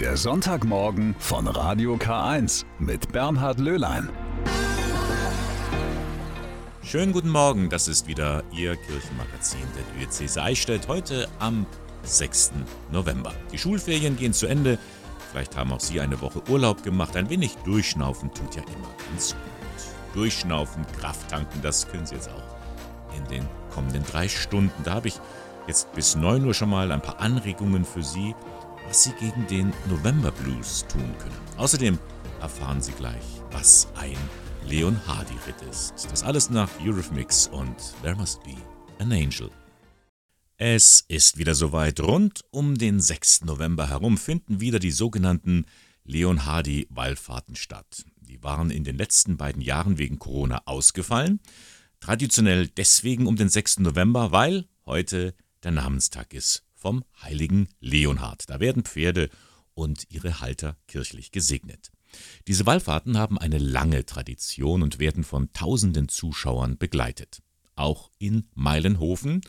Der Sonntagmorgen von Radio K1 mit Bernhard Löhlein. Schönen guten Morgen, das ist wieder Ihr Kirchenmagazin der Diözese Eichstätt heute am 6. November. Die Schulferien gehen zu Ende. Vielleicht haben auch Sie eine Woche Urlaub gemacht. Ein wenig durchschnaufen tut ja immer ganz gut. Durchschnaufen, Kraft tanken, das können Sie jetzt auch in den kommenden drei Stunden. Da habe ich jetzt bis 9 Uhr schon mal ein paar Anregungen für Sie, was Sie gegen den November Blues tun können. Außerdem erfahren Sie gleich, was ein Leon Hardy-Ritt ist. Das alles nach Eurythmics und There Must Be an Angel. Es ist wieder soweit. Rund um den 6. November herum finden wieder die sogenannten Leon Hardy-Wallfahrten statt. Die waren in den letzten beiden Jahren wegen Corona ausgefallen. Traditionell deswegen um den 6. November, weil heute der Namenstag ist vom heiligen Leonhard. Da werden Pferde und ihre Halter kirchlich gesegnet. Diese Wallfahrten haben eine lange Tradition und werden von tausenden Zuschauern begleitet. Auch in Meilenhofen,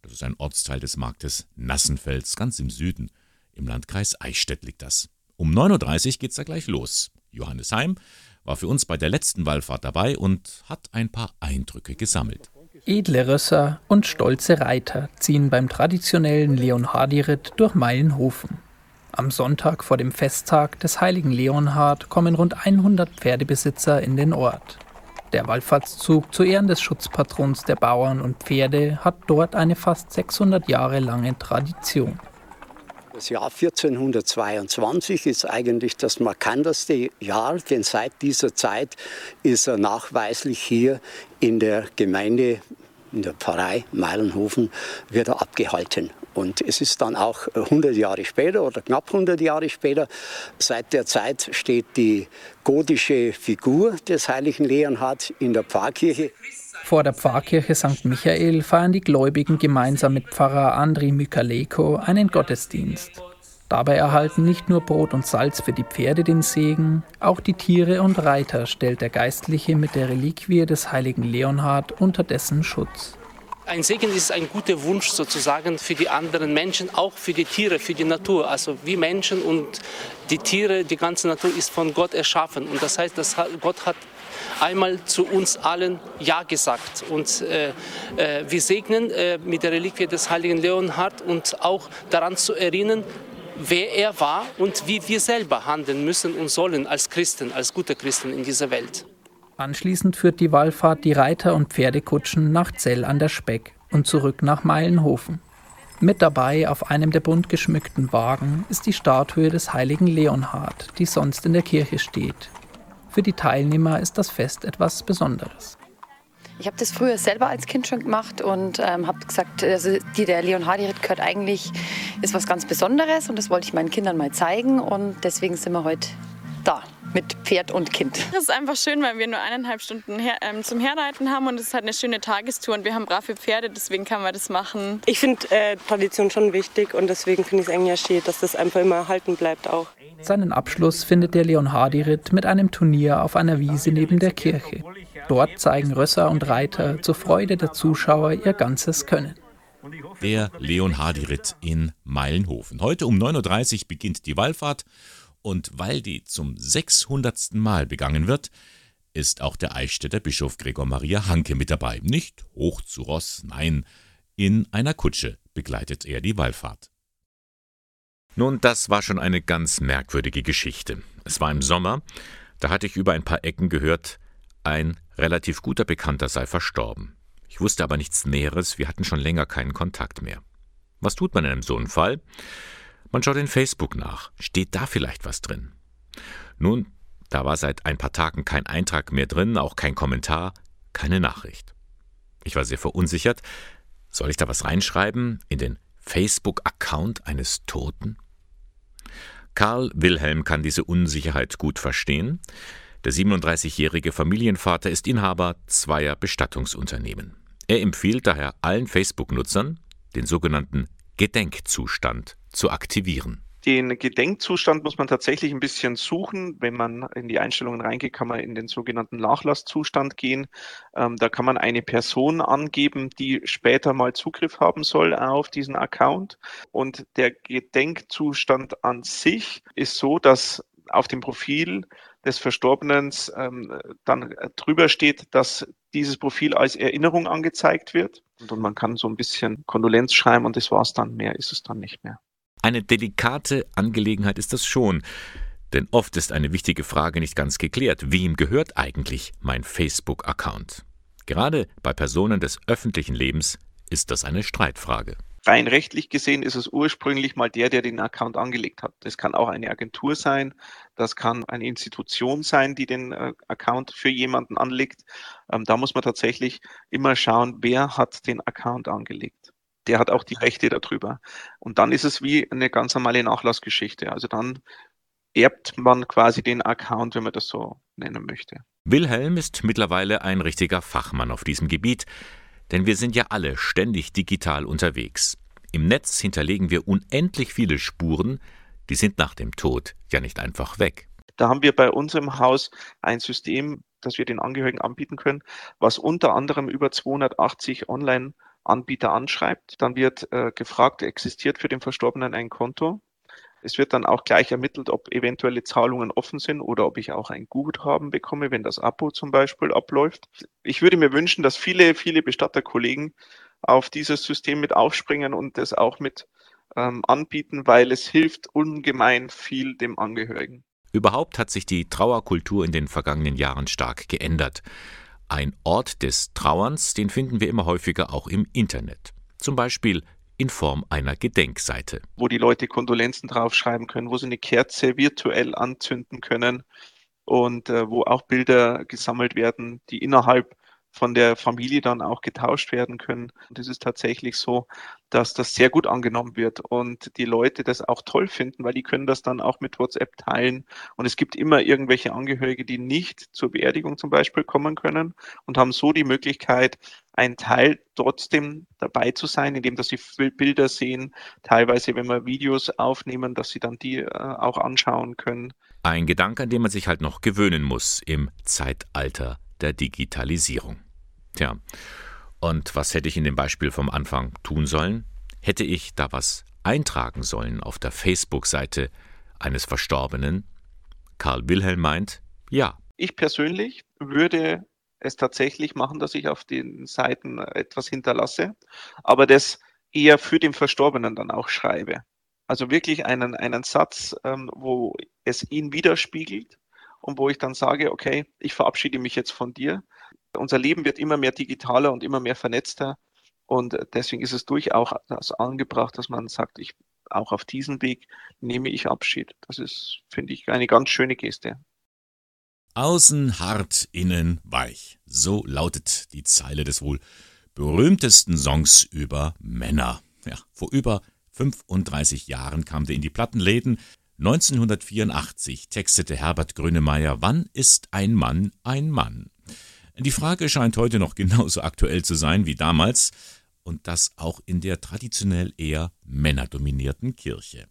das ist ein Ortsteil des Marktes Nassenfels, ganz im Süden, im Landkreis Eichstätt liegt das. Um 9.30 Uhr geht's da gleich los. Johannes Heim war für uns bei der letzten Wallfahrt dabei und hat ein paar Eindrücke gesammelt. Edle Rösser und stolze Reiter ziehen beim traditionellen Leonhardi-Ritt durch Meilenhofen. Am Sonntag vor dem Festtag des heiligen Leonhard kommen rund 100 Pferdebesitzer in den Ort. Der Wallfahrtszug zu Ehren des Schutzpatrons der Bauern und Pferde hat dort eine fast 600 Jahre lange Tradition. Das Jahr 1422 ist eigentlich das markanteste Jahr, denn seit dieser Zeit ist er nachweislich hier in der Gemeinde, in der Pfarrei Meilenhofen, wieder abgehalten. Und es ist dann auch 100 Jahre später oder knapp 100 Jahre später, seit der Zeit steht die gotische Figur des heiligen Leonhard in der Pfarrkirche. Vor der Pfarrkirche St. Michael feiern die Gläubigen gemeinsam mit Pfarrer Andri Mykaleko einen Gottesdienst. Dabei erhalten nicht nur Brot und Salz für die Pferde den Segen, auch die Tiere und Reiter stellt der Geistliche mit der Reliquie des heiligen Leonhard unter dessen Schutz. Ein Segen ist ein guter Wunsch sozusagen für die anderen Menschen, auch für die Tiere, für die Natur. Also wie Menschen und die Tiere, die ganze Natur ist von Gott erschaffen. Und das heißt, dass Gott hat einmal zu uns allen Ja gesagt. Und äh, äh, wir segnen äh, mit der Reliquie des heiligen Leonhard und auch daran zu erinnern, wer er war und wie wir selber handeln müssen und sollen als Christen, als gute Christen in dieser Welt. Anschließend führt die Wallfahrt die Reiter und Pferdekutschen nach Zell an der Speck und zurück nach Meilenhofen. Mit dabei auf einem der bunt geschmückten Wagen ist die Statue des heiligen Leonhard, die sonst in der Kirche steht. Für die Teilnehmer ist das Fest etwas Besonderes. Ich habe das früher selber als Kind schon gemacht und ähm, habe gesagt, also die, der Leonhardi-Ritt gehört eigentlich, ist was ganz Besonderes und das wollte ich meinen Kindern mal zeigen und deswegen sind wir heute da mit Pferd und Kind. Das ist einfach schön, weil wir nur eineinhalb Stunden her, ähm, zum Herreiten haben und es ist halt eine schöne Tagestour und wir haben brave Pferde, deswegen kann man das machen. Ich finde äh, Tradition schon wichtig und deswegen finde ich es eigentlich schön, dass das einfach immer erhalten bleibt auch. Seinen Abschluss findet der Leonhardi-Ritt mit einem Turnier auf einer Wiese neben der Kirche. Dort zeigen Rösser und Reiter zur Freude der Zuschauer ihr ganzes Können. Der Leonhardi-Ritt in Meilenhofen. Heute um 9.30 Uhr beginnt die Wallfahrt und weil die zum 600. Mal begangen wird, ist auch der Eichstätter Bischof Gregor Maria Hanke mit dabei. Nicht hoch zu Ross, nein, in einer Kutsche begleitet er die Wallfahrt. Nun, das war schon eine ganz merkwürdige Geschichte. Es war im Sommer, da hatte ich über ein paar Ecken gehört, ein relativ guter Bekannter sei verstorben. Ich wusste aber nichts Näheres, wir hatten schon länger keinen Kontakt mehr. Was tut man in einem so einen Fall? Man schaut in Facebook nach. Steht da vielleicht was drin? Nun, da war seit ein paar Tagen kein Eintrag mehr drin, auch kein Kommentar, keine Nachricht. Ich war sehr verunsichert. Soll ich da was reinschreiben in den Facebook-Account eines Toten? Karl Wilhelm kann diese Unsicherheit gut verstehen. Der 37-jährige Familienvater ist Inhaber zweier Bestattungsunternehmen. Er empfiehlt daher allen Facebook-Nutzern, den sogenannten Gedenkzustand zu aktivieren. Den Gedenkzustand muss man tatsächlich ein bisschen suchen. Wenn man in die Einstellungen reingeht, kann man in den sogenannten Nachlasszustand gehen. Ähm, da kann man eine Person angeben, die später mal Zugriff haben soll auf diesen Account. Und der Gedenkzustand an sich ist so, dass auf dem Profil des Verstorbenen ähm, dann drüber steht, dass dieses Profil als Erinnerung angezeigt wird. Und man kann so ein bisschen Kondolenz schreiben und das war's dann. Mehr ist es dann nicht mehr. Eine delikate Angelegenheit ist das schon. Denn oft ist eine wichtige Frage nicht ganz geklärt. Wem gehört eigentlich mein Facebook-Account? Gerade bei Personen des öffentlichen Lebens ist das eine Streitfrage. Rein rechtlich gesehen ist es ursprünglich mal der, der den Account angelegt hat. Das kann auch eine Agentur sein, das kann eine Institution sein, die den äh, Account für jemanden anlegt. Ähm, da muss man tatsächlich immer schauen, wer hat den Account angelegt der hat auch die Rechte darüber. Und dann ist es wie eine ganz normale Nachlassgeschichte. Also dann erbt man quasi den Account, wenn man das so nennen möchte. Wilhelm ist mittlerweile ein richtiger Fachmann auf diesem Gebiet, denn wir sind ja alle ständig digital unterwegs. Im Netz hinterlegen wir unendlich viele Spuren, die sind nach dem Tod ja nicht einfach weg. Da haben wir bei uns im Haus ein System, das wir den Angehörigen anbieten können, was unter anderem über 280 Online- Anbieter anschreibt. Dann wird äh, gefragt, existiert für den Verstorbenen ein Konto. Es wird dann auch gleich ermittelt, ob eventuelle Zahlungen offen sind oder ob ich auch ein Guthaben bekomme, wenn das Abo zum Beispiel abläuft. Ich würde mir wünschen, dass viele, viele Bestatterkollegen auf dieses System mit aufspringen und das auch mit ähm, anbieten, weil es hilft ungemein viel dem Angehörigen. Überhaupt hat sich die Trauerkultur in den vergangenen Jahren stark geändert. Ein Ort des Trauerns, den finden wir immer häufiger auch im Internet. Zum Beispiel in Form einer Gedenkseite. Wo die Leute Kondolenzen draufschreiben können, wo sie eine Kerze virtuell anzünden können und äh, wo auch Bilder gesammelt werden, die innerhalb von der Familie dann auch getauscht werden können. Und es ist tatsächlich so, dass das sehr gut angenommen wird und die Leute das auch toll finden, weil die können das dann auch mit WhatsApp teilen. Und es gibt immer irgendwelche Angehörige, die nicht zur Beerdigung zum Beispiel kommen können und haben so die Möglichkeit, ein Teil trotzdem dabei zu sein, indem dass sie Bilder sehen, teilweise, wenn wir Videos aufnehmen, dass sie dann die äh, auch anschauen können. Ein Gedanke, an den man sich halt noch gewöhnen muss im Zeitalter der Digitalisierung. Tja, und was hätte ich in dem Beispiel vom Anfang tun sollen? Hätte ich da was eintragen sollen auf der Facebook-Seite eines Verstorbenen? Karl Wilhelm meint, ja. Ich persönlich würde es tatsächlich machen, dass ich auf den Seiten etwas hinterlasse, aber das eher für den Verstorbenen dann auch schreibe. Also wirklich einen, einen Satz, ähm, wo es ihn widerspiegelt und wo ich dann sage, okay, ich verabschiede mich jetzt von dir. Unser Leben wird immer mehr digitaler und immer mehr vernetzter. Und deswegen ist es durchaus angebracht, dass man sagt, ich auch auf diesem Weg nehme ich Abschied. Das ist, finde ich, eine ganz schöne Geste. Außen hart, innen weich. So lautet die Zeile des wohl berühmtesten Songs über Männer. Ja, vor über 35 Jahren kam der in die Plattenläden. 1984 textete Herbert Grönemeyer Wann ist ein Mann ein Mann? Die Frage scheint heute noch genauso aktuell zu sein wie damals, und das auch in der traditionell eher männerdominierten Kirche.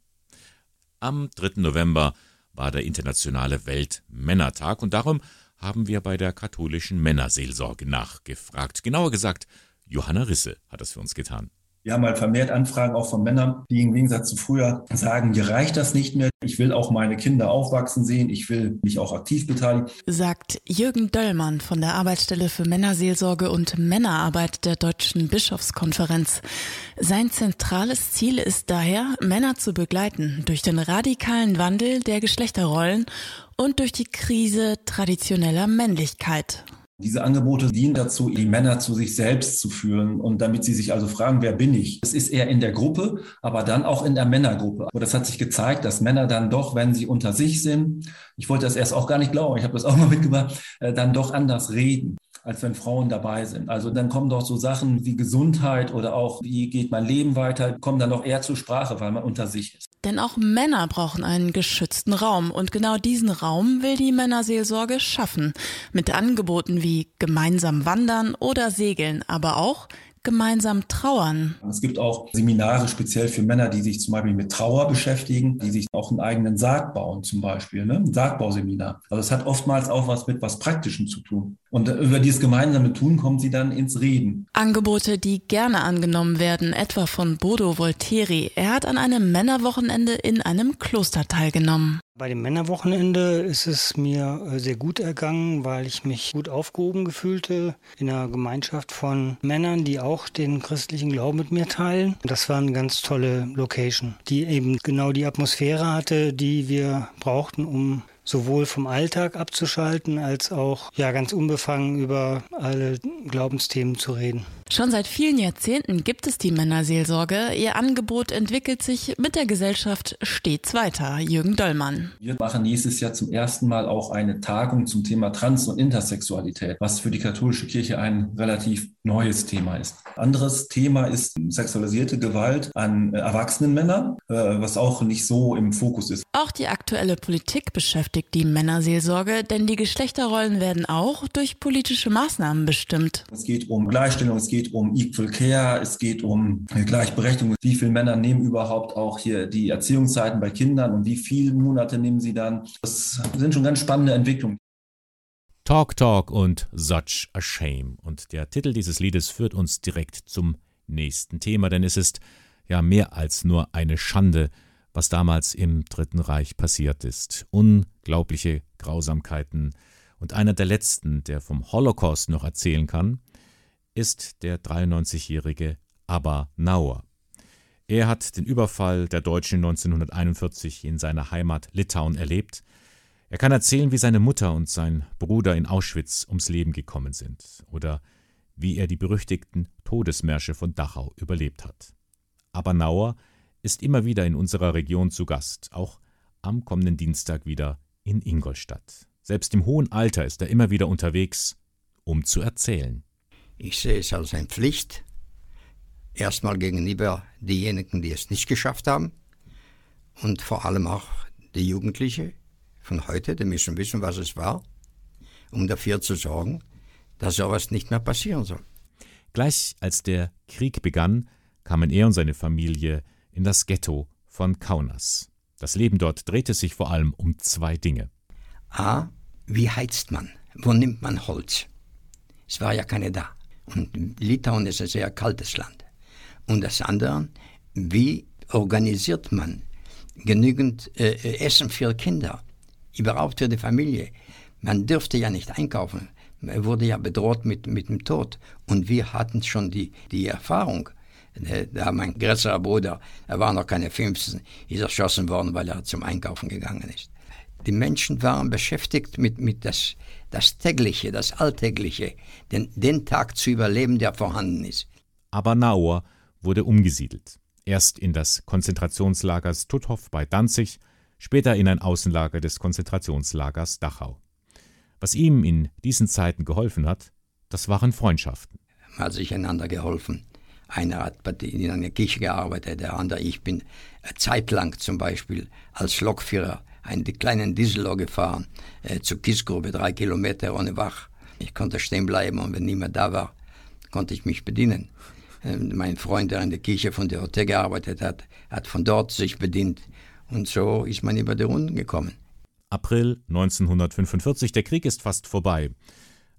Am 3. November war der internationale Weltmännertag und darum haben wir bei der katholischen Männerseelsorge nachgefragt. Genauer gesagt, Johanna Risse hat es für uns getan. Wir haben halt vermehrt Anfragen auch von Männern, die im Gegensatz zu früher sagen, mir reicht das nicht mehr. Ich will auch meine Kinder aufwachsen sehen. Ich will mich auch aktiv beteiligen. Sagt Jürgen Döllmann von der Arbeitsstelle für Männerseelsorge und Männerarbeit der Deutschen Bischofskonferenz. Sein zentrales Ziel ist daher, Männer zu begleiten durch den radikalen Wandel der Geschlechterrollen und durch die Krise traditioneller Männlichkeit. Diese Angebote dienen dazu, die Männer zu sich selbst zu führen und damit sie sich also fragen, wer bin ich? Es ist eher in der Gruppe, aber dann auch in der Männergruppe. Aber das hat sich gezeigt, dass Männer dann doch, wenn sie unter sich sind, ich wollte das erst auch gar nicht glauben, ich habe das auch mal mitgebracht, äh, dann doch anders reden als wenn Frauen dabei sind. Also dann kommen doch so Sachen wie Gesundheit oder auch wie geht mein Leben weiter, kommen dann doch eher zur Sprache, weil man unter sich ist. Denn auch Männer brauchen einen geschützten Raum und genau diesen Raum will die Männerseelsorge schaffen. Mit Angeboten wie gemeinsam wandern oder segeln, aber auch gemeinsam trauern. Es gibt auch Seminare speziell für Männer, die sich zum Beispiel mit Trauer beschäftigen, die sich auch einen eigenen Sarg bauen zum Beispiel, ne? ein Sargbauseminar. Also es hat oftmals auch was mit was Praktischem zu tun. Und über dieses gemeinsame Tun kommen sie dann ins Reden. Angebote, die gerne angenommen werden, etwa von Bodo Volteri. Er hat an einem Männerwochenende in einem Kloster teilgenommen. Bei dem Männerwochenende ist es mir äh, sehr gut ergangen, weil ich mich gut aufgehoben gefühlte in einer Gemeinschaft von Männern, die auch den christlichen Glauben mit mir teilen. Das war eine ganz tolle Location, die eben genau die Atmosphäre hatte, die wir brauchten, um sowohl vom Alltag abzuschalten als auch ja ganz unbefangen über alle Glaubensthemen zu reden. Schon seit vielen Jahrzehnten gibt es die Männerseelsorge. Ihr Angebot entwickelt sich mit der Gesellschaft stets weiter. Jürgen Döllmann. Wir machen nächstes Jahr zum ersten Mal auch eine Tagung zum Thema Trans- und Intersexualität, was für die katholische Kirche ein relativ neues Thema ist. Anderes Thema ist sexualisierte Gewalt an erwachsenen Männern, äh, was auch nicht so im Fokus ist. Auch die aktuelle Politik beschäftigt die Männerseelsorge, denn die Geschlechterrollen werden auch durch politische Maßnahmen bestimmt. Es geht um Gleichstellung, es geht um Equal Care, es geht um Gleichberechtigung. Wie viele Männer nehmen überhaupt auch hier die Erziehungszeiten bei Kindern und wie viele Monate nehmen sie dann? Das sind schon ganz spannende Entwicklungen. Talk Talk und Such a Shame. Und der Titel dieses Liedes führt uns direkt zum nächsten Thema, denn es ist ja mehr als nur eine Schande, was damals im Dritten Reich passiert ist. Unglaubliche Grausamkeiten. Und einer der letzten, der vom Holocaust noch erzählen kann, ist der 93-jährige Abba Nauer. Er hat den Überfall der Deutschen 1941 in seiner Heimat Litauen erlebt. Er kann erzählen, wie seine Mutter und sein Bruder in Auschwitz ums Leben gekommen sind oder wie er die berüchtigten Todesmärsche von Dachau überlebt hat. Aber Nauer ist immer wieder in unserer Region zu Gast, auch am kommenden Dienstag wieder in Ingolstadt. Selbst im hohen Alter ist er immer wieder unterwegs, um zu erzählen. Ich sehe es als eine Pflicht, erstmal gegenüber denjenigen, die es nicht geschafft haben und vor allem auch die Jugendlichen von heute, die müssen wissen, was es war, um dafür zu sorgen, dass sowas nicht mehr passieren soll. Gleich als der Krieg begann, kamen er und seine Familie in das Ghetto von Kaunas. Das Leben dort drehte sich vor allem um zwei Dinge. A. Wie heizt man? Wo nimmt man Holz? Es war ja keine da. Und Litauen ist ein sehr kaltes Land. Und das andere, wie organisiert man genügend äh, Essen für Kinder, überhaupt für die Familie? Man dürfte ja nicht einkaufen. Man wurde ja bedroht mit, mit dem Tod. Und wir hatten schon die, die Erfahrung. Da mein größerer Bruder, er war noch keine 15, ist erschossen worden, weil er zum Einkaufen gegangen ist. Die Menschen waren beschäftigt mit, mit das, das Tägliche, das Alltägliche, den, den Tag zu überleben, der vorhanden ist. Aber Nauer wurde umgesiedelt. Erst in das Konzentrationslager Stutthof bei Danzig, später in ein Außenlager des Konzentrationslagers Dachau. Was ihm in diesen Zeiten geholfen hat, das waren Freundschaften. Man hat sich einander geholfen. Einer hat in einer Kirche gearbeitet, der andere. Ich bin zeitlang zum Beispiel als Lokführer einen kleinen Diesel gefahren äh, zur Kiesgrube, drei Kilometer ohne Wach. Ich konnte stehen bleiben und wenn niemand da war, konnte ich mich bedienen. Äh, mein Freund, der in der Kirche von der Hotel gearbeitet hat, hat von dort sich bedient. Und so ist man über die Runden gekommen. April 1945, der Krieg ist fast vorbei.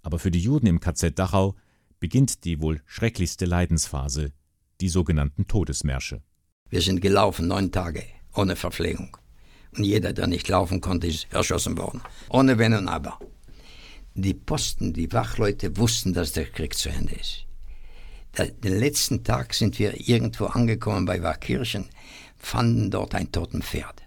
Aber für die Juden im KZ Dachau beginnt die wohl schrecklichste Leidensphase, die sogenannten Todesmärsche. Wir sind gelaufen neun Tage ohne Verpflegung. Und jeder, der nicht laufen konnte, ist erschossen worden. Ohne Wenn und Aber. Die Posten, die Wachleute wussten, dass der Krieg zu Ende ist. Den letzten Tag sind wir irgendwo angekommen bei Wachkirchen, fanden dort ein toten Pferd.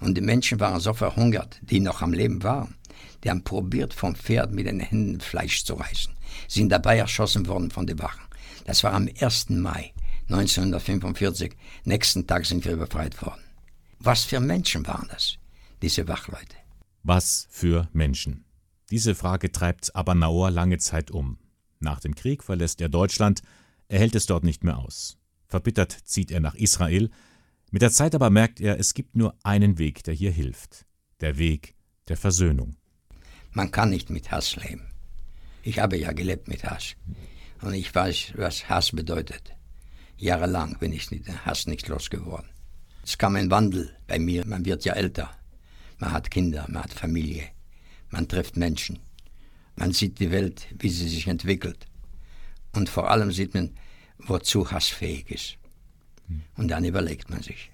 Und die Menschen waren so verhungert, die noch am Leben waren. Die haben probiert, vom Pferd mit den Händen Fleisch zu reißen. Sind dabei erschossen worden von den Wachen. Das war am 1. Mai 1945. Nächsten Tag sind wir befreit worden. Was für Menschen waren das, diese Wachleute? Was für Menschen? Diese Frage treibt Abernauer lange Zeit um. Nach dem Krieg verlässt er Deutschland, er hält es dort nicht mehr aus. Verbittert zieht er nach Israel. Mit der Zeit aber merkt er, es gibt nur einen Weg, der hier hilft. Der Weg der Versöhnung. Man kann nicht mit Hass leben. Ich habe ja gelebt mit Hass. Und ich weiß, was Hass bedeutet. Jahrelang bin ich nicht, Hass nicht losgeworden. Es kam ein Wandel bei mir. Man wird ja älter. Man hat Kinder, man hat Familie. Man trifft Menschen. Man sieht die Welt, wie sie sich entwickelt. Und vor allem sieht man, wozu Hass fähig ist. Und dann überlegt man sich.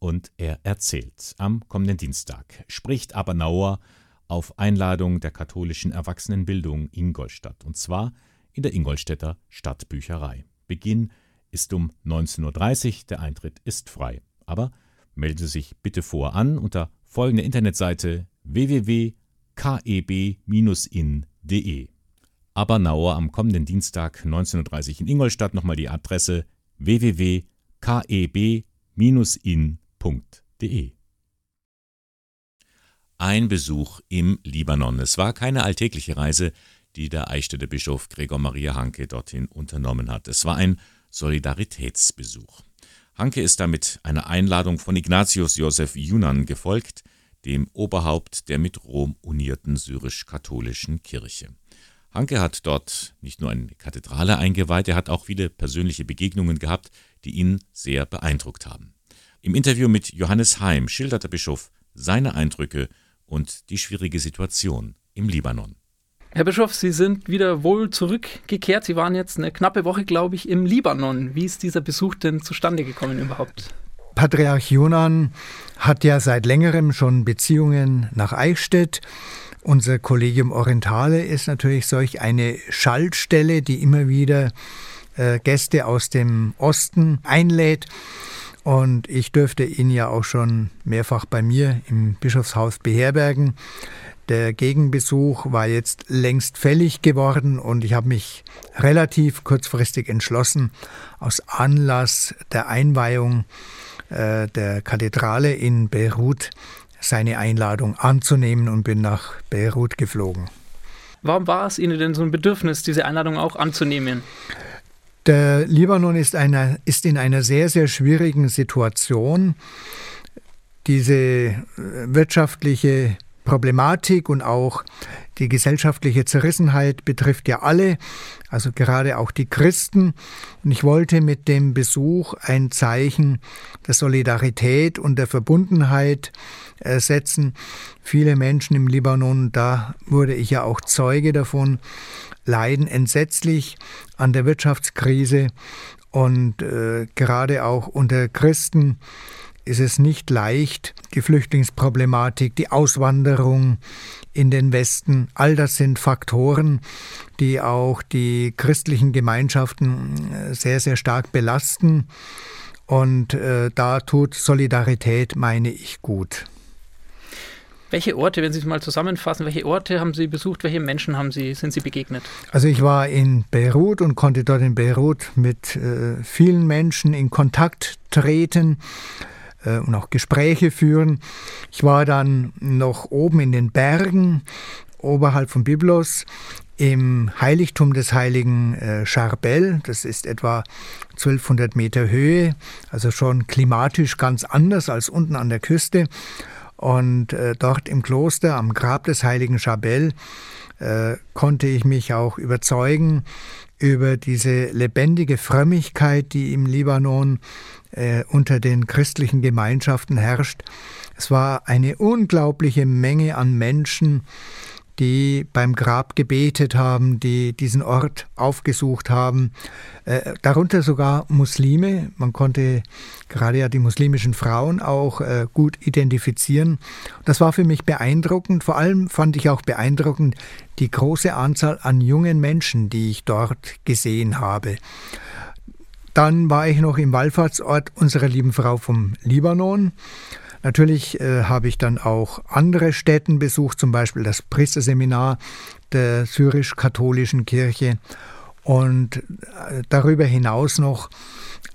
Und er erzählt. Am kommenden Dienstag spricht Abernauer auf Einladung der katholischen Erwachsenenbildung Ingolstadt. Und zwar in der Ingolstädter Stadtbücherei. Beginn ist um 19.30 Uhr, der Eintritt ist frei. Aber melden Sie sich bitte vor an unter folgender Internetseite www.keb-in.de. Abernauer am kommenden Dienstag 19.30 Uhr in Ingolstadt nochmal die Adresse www.keb-in.de. Ein Besuch im Libanon. Es war keine alltägliche Reise, die der Eichstätter Bischof Gregor Maria Hanke dorthin unternommen hat. Es war ein Solidaritätsbesuch. Hanke ist damit einer Einladung von Ignatius Josef Yunan gefolgt, dem Oberhaupt der mit Rom unierten syrisch-katholischen Kirche. Hanke hat dort nicht nur eine Kathedrale eingeweiht, er hat auch viele persönliche Begegnungen gehabt, die ihn sehr beeindruckt haben. Im Interview mit Johannes Heim schildert der Bischof seine Eindrücke und die schwierige Situation im Libanon. Herr Bischof, Sie sind wieder wohl zurückgekehrt. Sie waren jetzt eine knappe Woche, glaube ich, im Libanon. Wie ist dieser Besuch denn zustande gekommen überhaupt? Patriarch Jonan hat ja seit längerem schon Beziehungen nach Eichstätt. Unser Collegium Orientale ist natürlich solch eine Schaltstelle, die immer wieder äh, Gäste aus dem Osten einlädt. Und ich dürfte ihn ja auch schon mehrfach bei mir im Bischofshaus beherbergen. Der Gegenbesuch war jetzt längst fällig geworden und ich habe mich relativ kurzfristig entschlossen, aus Anlass der Einweihung äh, der Kathedrale in Beirut seine Einladung anzunehmen und bin nach Beirut geflogen. Warum war es Ihnen denn so ein Bedürfnis, diese Einladung auch anzunehmen? Der Libanon ist, einer, ist in einer sehr, sehr schwierigen Situation. Diese äh, wirtschaftliche Problematik und auch die gesellschaftliche Zerrissenheit betrifft ja alle, also gerade auch die Christen. Und ich wollte mit dem Besuch ein Zeichen der Solidarität und der Verbundenheit äh, setzen. Viele Menschen im Libanon, da wurde ich ja auch Zeuge davon, leiden entsetzlich an der Wirtschaftskrise und äh, gerade auch unter Christen ist es nicht leicht, die Flüchtlingsproblematik, die Auswanderung in den Westen, all das sind Faktoren, die auch die christlichen Gemeinschaften äh, sehr, sehr stark belasten. Und äh, da tut Solidarität, meine ich, gut. Welche Orte, wenn Sie es mal zusammenfassen, welche Orte haben Sie besucht, welche Menschen haben Sie, sind Sie begegnet? Also ich war in Beirut und konnte dort in Beirut mit äh, vielen Menschen in Kontakt treten. Äh, und auch Gespräche führen. Ich war dann noch oben in den Bergen, oberhalb von Byblos, im Heiligtum des heiligen äh, Charbel. Das ist etwa 1200 Meter Höhe, also schon klimatisch ganz anders als unten an der Küste. Und äh, dort im Kloster am Grab des heiligen Charbel äh, konnte ich mich auch überzeugen über diese lebendige Frömmigkeit, die im Libanon äh, unter den christlichen Gemeinschaften herrscht. Es war eine unglaubliche Menge an Menschen, die beim Grab gebetet haben, die diesen Ort aufgesucht haben, äh, darunter sogar Muslime. Man konnte gerade ja die muslimischen Frauen auch äh, gut identifizieren. Das war für mich beeindruckend. Vor allem fand ich auch beeindruckend die große Anzahl an jungen Menschen, die ich dort gesehen habe. Dann war ich noch im Wallfahrtsort unserer lieben Frau vom Libanon. Natürlich äh, habe ich dann auch andere Städten besucht, zum Beispiel das Priesterseminar der syrisch-katholischen Kirche und äh, darüber hinaus noch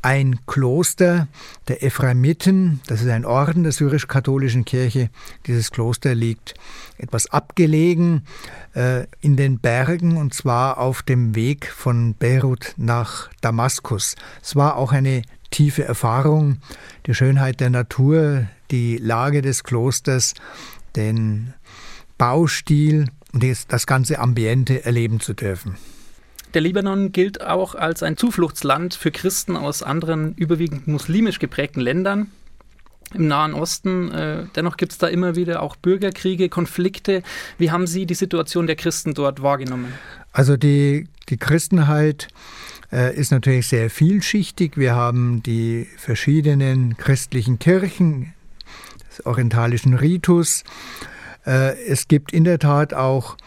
ein Kloster der Ephraimiten, das ist ein Orden der syrisch-katholischen Kirche. Dieses Kloster liegt etwas abgelegen äh, in den Bergen und zwar auf dem Weg von Beirut nach Damaskus. Es war auch eine tiefe Erfahrung, die Schönheit der Natur, die Lage des Klosters, den Baustil und das ganze Ambiente erleben zu dürfen. Der Libanon gilt auch als ein Zufluchtsland für Christen aus anderen überwiegend muslimisch geprägten Ländern im Nahen Osten. Äh, dennoch gibt es da immer wieder auch Bürgerkriege, Konflikte. Wie haben Sie die Situation der Christen dort wahrgenommen? Also die, die Christenheit äh, ist natürlich sehr vielschichtig. Wir haben die verschiedenen christlichen Kirchen, des orientalischen Ritus. Äh, es gibt in der Tat auch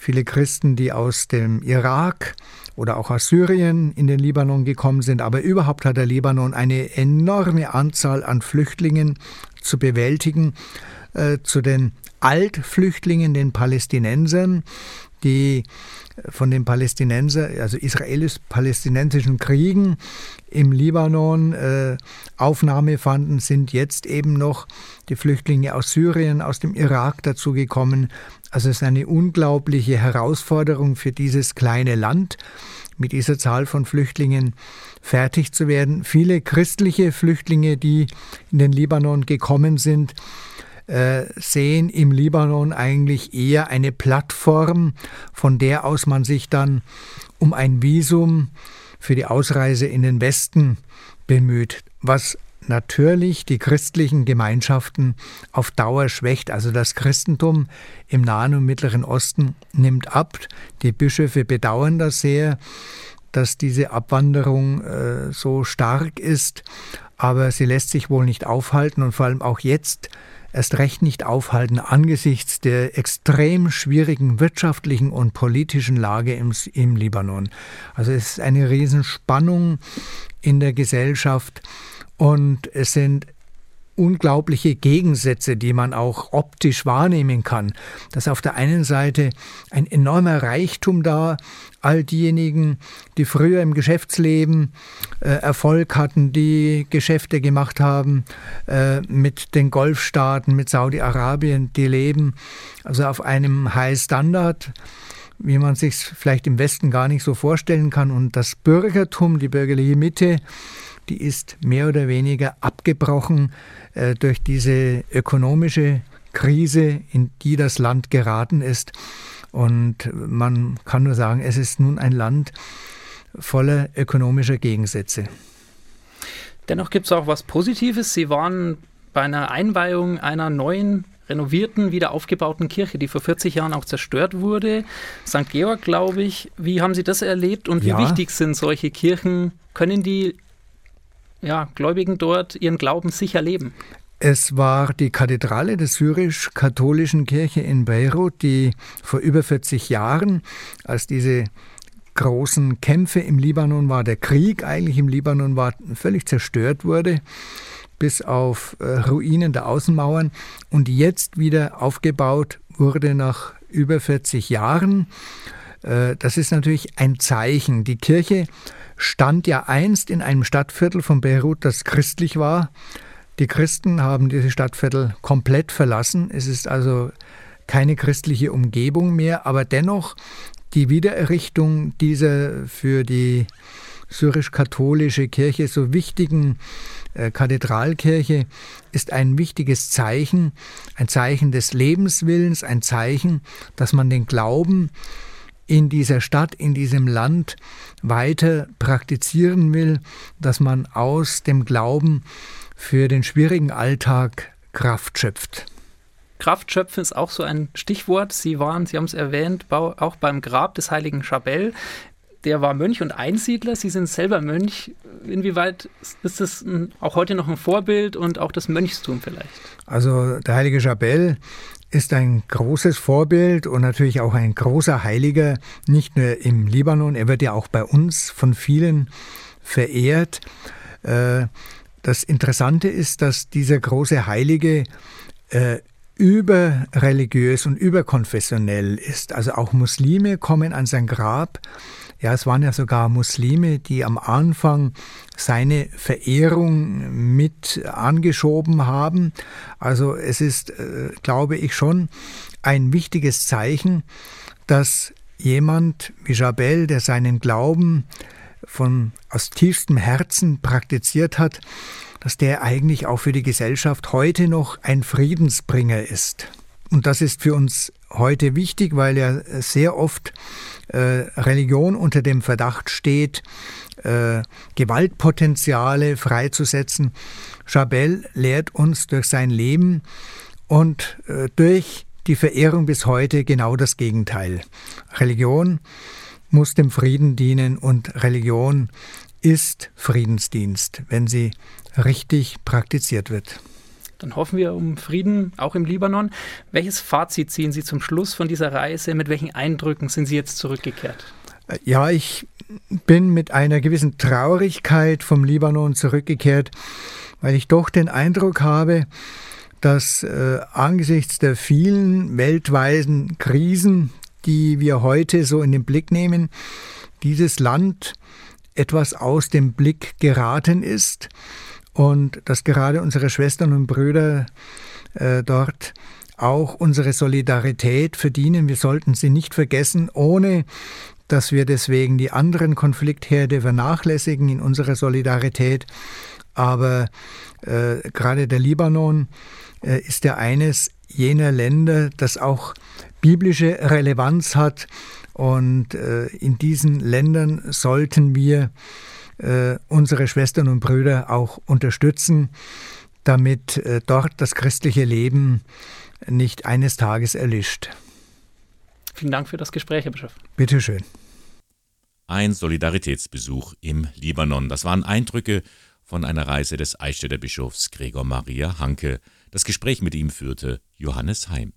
viele Christen, die aus dem Irak oder auch aus Syrien in den Libanon gekommen sind. Aber überhaupt hat der Libanon eine enorme Anzahl an Flüchtlingen zu bewältigen. Äh, zu den Altflüchtlingen, den Palästinensern, die von den Palästinensern, also israelisch-palästinensischen Kriegen im Libanon äh, Aufnahme fanden, sind jetzt eben noch die Flüchtlinge aus Syrien, aus dem Irak dazugekommen. Also es ist eine unglaubliche Herausforderung für dieses kleine Land, mit dieser Zahl von Flüchtlingen fertig zu werden. Viele christliche Flüchtlinge, die in den Libanon gekommen sind, äh, sehen im Libanon eigentlich eher eine Plattform, von der aus man sich dann um ein Visum für die Ausreise in den Westen bemüht, was natürlich die christlichen Gemeinschaften auf Dauer schwächt. Also das Christentum im Nahen und Mittleren Osten nimmt ab. Die Bischöfe bedauern das sehr, dass diese Abwanderung äh, so stark ist, aber sie lässt sich wohl nicht aufhalten und vor allem auch jetzt erst recht nicht aufhalten angesichts der extrem schwierigen wirtschaftlichen und politischen Lage im, im Libanon. Also es ist eine Riesenspannung in der Gesellschaft und es sind unglaubliche Gegensätze, die man auch optisch wahrnehmen kann. Dass auf der einen Seite ein enormer Reichtum da, all diejenigen, die früher im Geschäftsleben äh, Erfolg hatten, die Geschäfte gemacht haben äh, mit den Golfstaaten, mit Saudi-Arabien, die leben also auf einem High Standard wie man sich vielleicht im Westen gar nicht so vorstellen kann. Und das Bürgertum, die bürgerliche Mitte, die ist mehr oder weniger abgebrochen äh, durch diese ökonomische Krise, in die das Land geraten ist. Und man kann nur sagen, es ist nun ein Land voller ökonomischer Gegensätze. Dennoch gibt es auch was Positives. Sie waren bei einer Einweihung einer neuen renovierten, wieder aufgebauten Kirche, die vor 40 Jahren auch zerstört wurde. St. Georg, glaube ich. Wie haben Sie das erlebt und wie ja. wichtig sind solche Kirchen? Können die ja, Gläubigen dort ihren Glauben sicher leben? Es war die Kathedrale der syrisch-katholischen Kirche in Beirut, die vor über 40 Jahren, als diese großen Kämpfe im Libanon war, der Krieg eigentlich im Libanon war, völlig zerstört wurde, bis auf äh, Ruinen der Außenmauern und jetzt wieder aufgebaut wurde nach über 40 Jahren. Äh, das ist natürlich ein Zeichen. Die Kirche stand ja einst in einem Stadtviertel von Beirut, das christlich war. Die Christen haben diese Stadtviertel komplett verlassen. Es ist also keine christliche Umgebung mehr, aber dennoch die Wiedererrichtung dieser für die syrisch-katholische Kirche so wichtigen äh, Kathedralkirche ist ein wichtiges Zeichen, ein Zeichen des Lebenswillens, ein Zeichen, dass man den Glauben in dieser Stadt, in diesem Land weiter praktizieren will, dass man aus dem Glauben für den schwierigen Alltag Kraft schöpft. Kraft schöpfen ist auch so ein Stichwort. Sie waren, Sie haben es erwähnt, auch beim Grab des heiligen Chabel. Der war Mönch und Einsiedler. Sie sind selber Mönch. Inwieweit ist das auch heute noch ein Vorbild und auch das Mönchstum vielleicht? Also der heilige Chabel ist ein großes Vorbild und natürlich auch ein großer Heiliger, nicht nur im Libanon, er wird ja auch bei uns von vielen verehrt. Äh, das Interessante ist, dass dieser große Heilige äh, überreligiös und überkonfessionell ist. Also auch Muslime kommen an sein Grab ja, es waren ja sogar Muslime, die am Anfang seine Verehrung mit angeschoben haben. Also es ist, äh, glaube ich, schon ein wichtiges Zeichen, dass jemand wie Jabel, der seinen Glauben von aus tiefstem Herzen praktiziert hat, dass der eigentlich auch für die Gesellschaft heute noch ein Friedensbringer ist. Und das ist für uns heute wichtig, weil ja sehr oft äh, Religion unter dem Verdacht steht, äh, Gewaltpotenziale freizusetzen. Chabel lehrt uns durch sein Leben und äh, durch die Verehrung bis heute genau das Gegenteil. Religion muss dem Frieden dienen und Religion ist Friedensdienst, wenn sie richtig praktiziert wird. Dann hoffen wir um Frieden auch im Libanon. Welches Fazit ziehen Sie zum Schluss von dieser Reise? Mit welchen Eindrücken sind Sie jetzt zurückgekehrt? Ja, ich bin mit einer gewissen Traurigkeit vom Libanon zurückgekehrt, weil ich doch den Eindruck habe, dass äh, angesichts der vielen weltweiten Krisen, die wir heute so in den Blick nehmen, dieses Land etwas aus dem Blick geraten ist und dass gerade unsere Schwestern und Brüder äh, dort auch unsere Solidarität verdienen. Wir sollten sie nicht vergessen, ohne dass wir deswegen die anderen Konfliktherde vernachlässigen in unserer Solidarität. Aber äh, gerade der Libanon äh, ist ja eines jener Länder, das auch biblische Relevanz hat. Und äh, in diesen Ländern sollten wir äh, unsere Schwestern und Brüder auch unterstützen, damit äh, dort das christliche Leben nicht eines Tages erlischt. Vielen Dank für das Gespräch, Herr Bischof. Bitte schön. Ein Solidaritätsbesuch im Libanon. Das waren Eindrücke von einer Reise des Eichstätter Bischofs Gregor Maria Hanke. Das Gespräch mit ihm führte Johannes Heim.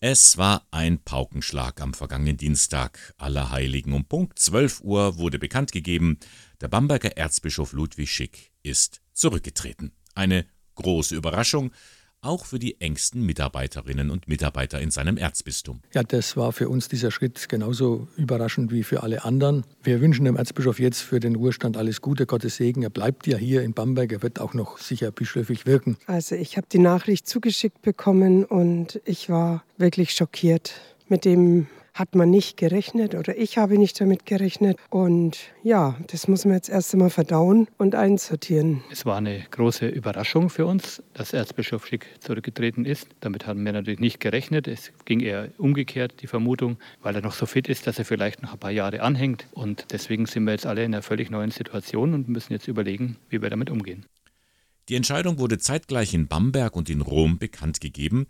Es war ein Paukenschlag am vergangenen Dienstag. Allerheiligen um Punkt 12 Uhr wurde bekannt gegeben, der Bamberger Erzbischof Ludwig Schick ist zurückgetreten. Eine große Überraschung, auch für die engsten Mitarbeiterinnen und Mitarbeiter in seinem Erzbistum. Ja, das war für uns dieser Schritt genauso überraschend wie für alle anderen. Wir wünschen dem Erzbischof jetzt für den Ruhestand alles Gute, Gottes Segen. Er bleibt ja hier in Bamberg, er wird auch noch sicher bischöflich wirken. Also ich habe die Nachricht zugeschickt bekommen und ich war wirklich schockiert mit dem hat man nicht gerechnet oder ich habe nicht damit gerechnet. Und ja, das muss man jetzt erst einmal verdauen und einsortieren. Es war eine große Überraschung für uns, dass Erzbischof Schick zurückgetreten ist. Damit haben wir natürlich nicht gerechnet. Es ging eher umgekehrt, die Vermutung, weil er noch so fit ist, dass er vielleicht noch ein paar Jahre anhängt. Und deswegen sind wir jetzt alle in einer völlig neuen Situation und müssen jetzt überlegen, wie wir damit umgehen. Die Entscheidung wurde zeitgleich in Bamberg und in Rom bekannt gegeben.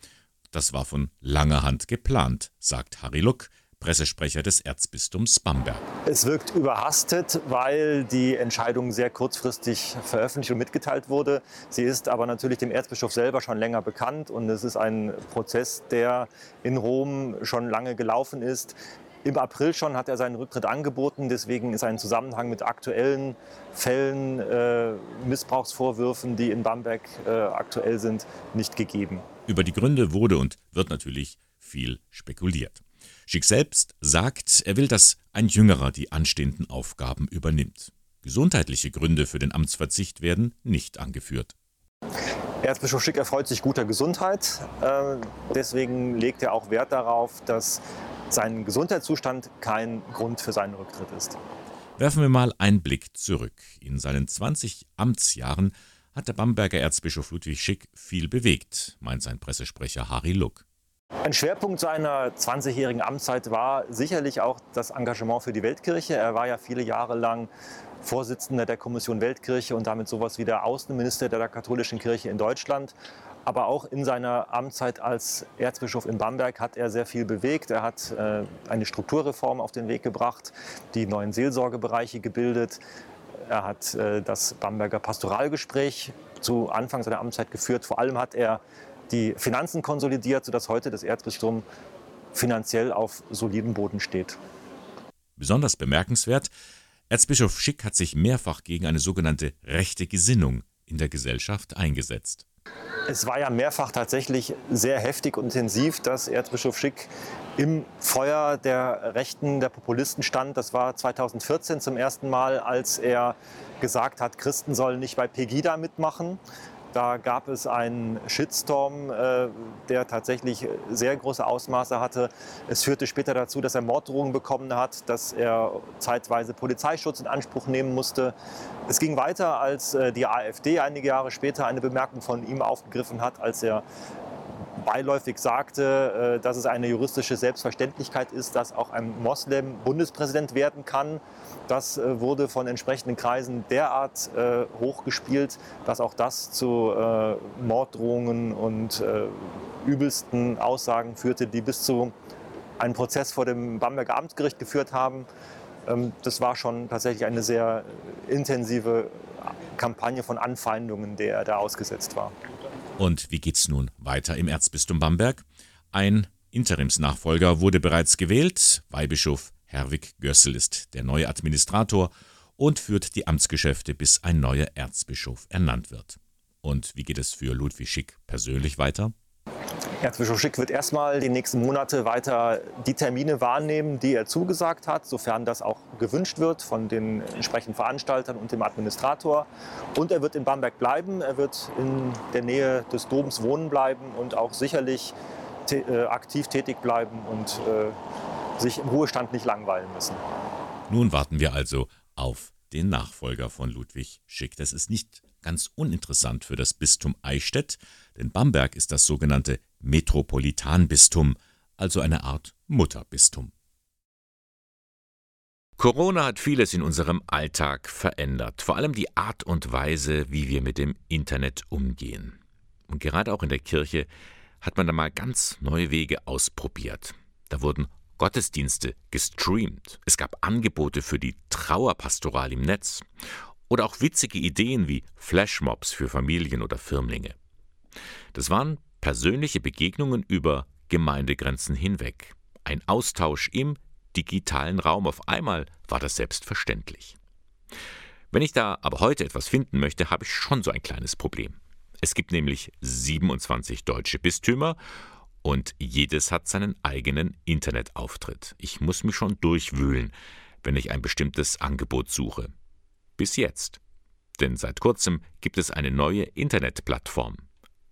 Das war von langer Hand geplant, sagt Harry Luck, Pressesprecher des Erzbistums Bamberg. Es wirkt überhastet, weil die Entscheidung sehr kurzfristig veröffentlicht und mitgeteilt wurde. Sie ist aber natürlich dem Erzbischof selber schon länger bekannt und es ist ein Prozess, der in Rom schon lange gelaufen ist. Im April schon hat er seinen Rücktritt angeboten. Deswegen ist ein Zusammenhang mit aktuellen Fällen, äh, Missbrauchsvorwürfen, die in Bamberg äh, aktuell sind, nicht gegeben. Über die Gründe wurde und wird natürlich viel spekuliert. Schick selbst sagt, er will, dass ein Jüngerer die anstehenden Aufgaben übernimmt. Gesundheitliche Gründe für den Amtsverzicht werden nicht angeführt. Erzbischof Schick erfreut sich guter Gesundheit. Äh, deswegen legt er auch Wert darauf, dass sein Gesundheitszustand kein Grund für seinen Rücktritt ist. Werfen wir mal einen Blick zurück. In seinen 20 Amtsjahren hat der Bamberger Erzbischof Ludwig Schick viel bewegt, meint sein Pressesprecher Harry Luck. Ein Schwerpunkt seiner 20-jährigen Amtszeit war sicherlich auch das Engagement für die Weltkirche. Er war ja viele Jahre lang Vorsitzender der Kommission Weltkirche und damit sowas wie der Außenminister der katholischen Kirche in Deutschland. Aber auch in seiner Amtszeit als Erzbischof in Bamberg hat er sehr viel bewegt. Er hat äh, eine Strukturreform auf den Weg gebracht, die neuen Seelsorgebereiche gebildet. Er hat äh, das Bamberger Pastoralgespräch zu Anfang seiner Amtszeit geführt. Vor allem hat er die Finanzen konsolidiert, sodass heute das Erzbistum finanziell auf solidem Boden steht. Besonders bemerkenswert, Erzbischof Schick hat sich mehrfach gegen eine sogenannte rechte Gesinnung in der Gesellschaft eingesetzt. Es war ja mehrfach tatsächlich sehr heftig und intensiv, dass Erzbischof Schick im Feuer der Rechten, der Populisten stand. Das war 2014 zum ersten Mal, als er gesagt hat, Christen sollen nicht bei Pegida mitmachen. Da gab es einen Shitstorm, äh, der tatsächlich sehr große Ausmaße hatte. Es führte später dazu, dass er Morddrohungen bekommen hat, dass er zeitweise Polizeischutz in Anspruch nehmen musste. Es ging weiter, als äh, die AfD einige Jahre später eine Bemerkung von ihm aufgegriffen hat, als er beiläufig sagte, äh, dass es eine juristische Selbstverständlichkeit ist, dass auch ein Moslem Bundespräsident werden kann. Das äh, wurde von entsprechenden Kreisen derart äh, hochgespielt, dass auch das zu Morddrohungen und übelsten Aussagen führte, die bis zu einem Prozess vor dem Bamberger Amtsgericht geführt haben. Ähm, das war schon tatsächlich eine sehr intensive Kampagne von Anfeindungen, der er da ausgesetzt war. Und wie geht's nun weiter im Erzbistum Bamberg? Ein Interimsnachfolger wurde bereits gewählt. Weihbischof Herwig Gössel ist der neue Administrator und führt die Amtsgeschäfte, bis ein neuer Erzbischof ernannt wird. Und wie geht es für Ludwig Schick persönlich weiter? Erzbischof Schick wird erstmal die nächsten Monate weiter die Termine wahrnehmen, die er zugesagt hat, sofern das auch gewünscht wird von den entsprechenden Veranstaltern und dem Administrator. Und er wird in Bamberg bleiben, er wird in der Nähe des Doms wohnen bleiben und auch sicherlich äh, aktiv tätig bleiben und äh, sich im Ruhestand nicht langweilen müssen. Nun warten wir also auf den Nachfolger von Ludwig Schick. Das ist nicht ganz uninteressant für das Bistum Eichstätt, denn Bamberg ist das sogenannte Metropolitanbistum, also eine Art Mutterbistum. Corona hat vieles in unserem Alltag verändert, vor allem die Art und Weise, wie wir mit dem Internet umgehen. Und gerade auch in der Kirche hat man da mal ganz neue Wege ausprobiert. Da wurden Gottesdienste gestreamt, es gab Angebote für die Trauerpastoral im Netz oder auch witzige Ideen wie Flashmobs für Familien oder Firmlinge. Das waren persönliche Begegnungen über Gemeindegrenzen hinweg. Ein Austausch im digitalen Raum. Auf einmal war das selbstverständlich. Wenn ich da aber heute etwas finden möchte, habe ich schon so ein kleines Problem. Es gibt nämlich 27 deutsche Bistümer und jedes hat seinen eigenen Internetauftritt. Ich muss mich schon durchwühlen, wenn ich ein bestimmtes Angebot suche. Bis jetzt. Denn seit kurzem gibt es eine neue Internetplattform.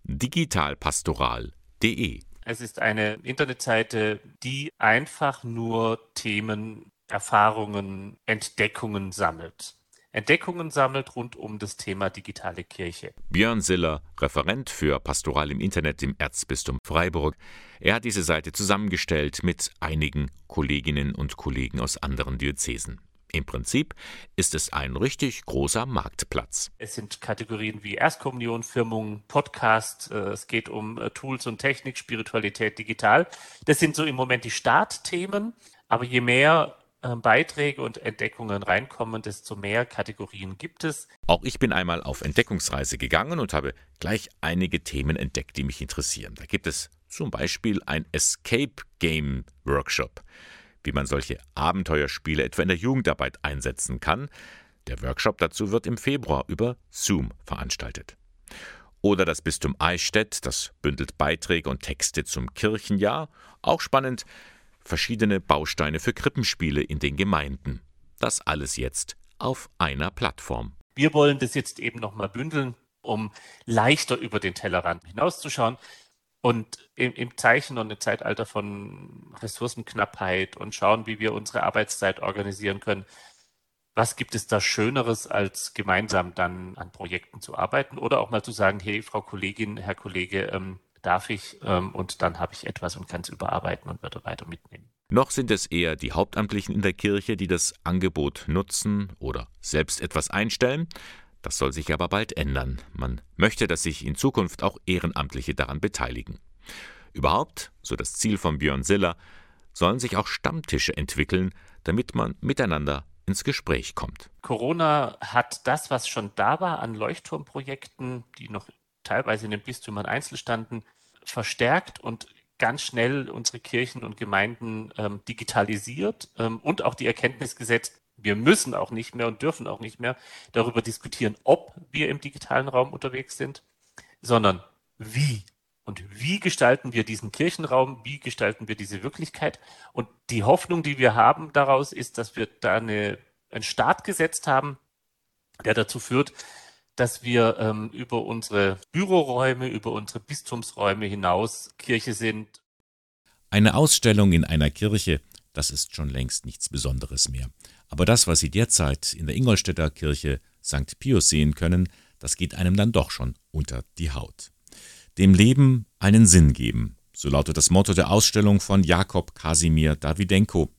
digitalpastoral.de. Es ist eine Internetseite, die einfach nur Themen, Erfahrungen, Entdeckungen sammelt. Entdeckungen sammelt rund um das Thema digitale Kirche. Björn Siller, Referent für Pastoral im Internet im Erzbistum Freiburg. Er hat diese Seite zusammengestellt mit einigen Kolleginnen und Kollegen aus anderen Diözesen. Im Prinzip ist es ein richtig großer Marktplatz. Es sind Kategorien wie Erstkommunion, Firmung, Podcast, äh, es geht um äh, Tools und Technik, Spiritualität, digital. Das sind so im Moment die Startthemen, aber je mehr äh, Beiträge und Entdeckungen reinkommen, desto mehr Kategorien gibt es. Auch ich bin einmal auf Entdeckungsreise gegangen und habe gleich einige Themen entdeckt, die mich interessieren. Da gibt es zum Beispiel ein Escape Game Workshop wie man solche Abenteuerspiele etwa in der Jugendarbeit einsetzen kann. Der Workshop dazu wird im Februar über Zoom veranstaltet. Oder das Bistum Eichstätt, das bündelt Beiträge und Texte zum Kirchenjahr. Auch spannend, verschiedene Bausteine für Krippenspiele in den Gemeinden. Das alles jetzt auf einer Plattform. Wir wollen das jetzt eben nochmal bündeln, um leichter über den Tellerrand hinauszuschauen. Und im, im Zeichen und im Zeitalter von Ressourcenknappheit und schauen, wie wir unsere Arbeitszeit organisieren können, was gibt es da Schöneres, als gemeinsam dann an Projekten zu arbeiten oder auch mal zu sagen, hey, Frau Kollegin, Herr Kollege, ähm, darf ich ähm, und dann habe ich etwas und kann es überarbeiten und würde weiter mitnehmen. Noch sind es eher die Hauptamtlichen in der Kirche, die das Angebot nutzen oder selbst etwas einstellen. Das soll sich aber bald ändern. Man möchte, dass sich in Zukunft auch Ehrenamtliche daran beteiligen. Überhaupt, so das Ziel von Björn Siller, sollen sich auch Stammtische entwickeln, damit man miteinander ins Gespräch kommt. Corona hat das, was schon da war an Leuchtturmprojekten, die noch teilweise in den Bistümern einzeln standen, verstärkt und ganz schnell unsere Kirchen und Gemeinden ähm, digitalisiert ähm, und auch die Erkenntnis gesetzt, wir müssen auch nicht mehr und dürfen auch nicht mehr darüber diskutieren, ob wir im digitalen Raum unterwegs sind, sondern wie. Und wie gestalten wir diesen Kirchenraum? Wie gestalten wir diese Wirklichkeit? Und die Hoffnung, die wir haben daraus, ist, dass wir da eine, einen Start gesetzt haben, der dazu führt, dass wir ähm, über unsere Büroräume, über unsere Bistumsräume hinaus Kirche sind. Eine Ausstellung in einer Kirche, das ist schon längst nichts Besonderes mehr. Aber das, was Sie derzeit in der Ingolstädter Kirche St. Pius sehen können, das geht einem dann doch schon unter die Haut. Dem Leben einen Sinn geben. So lautet das Motto der Ausstellung von Jakob Kasimir Dawidenko,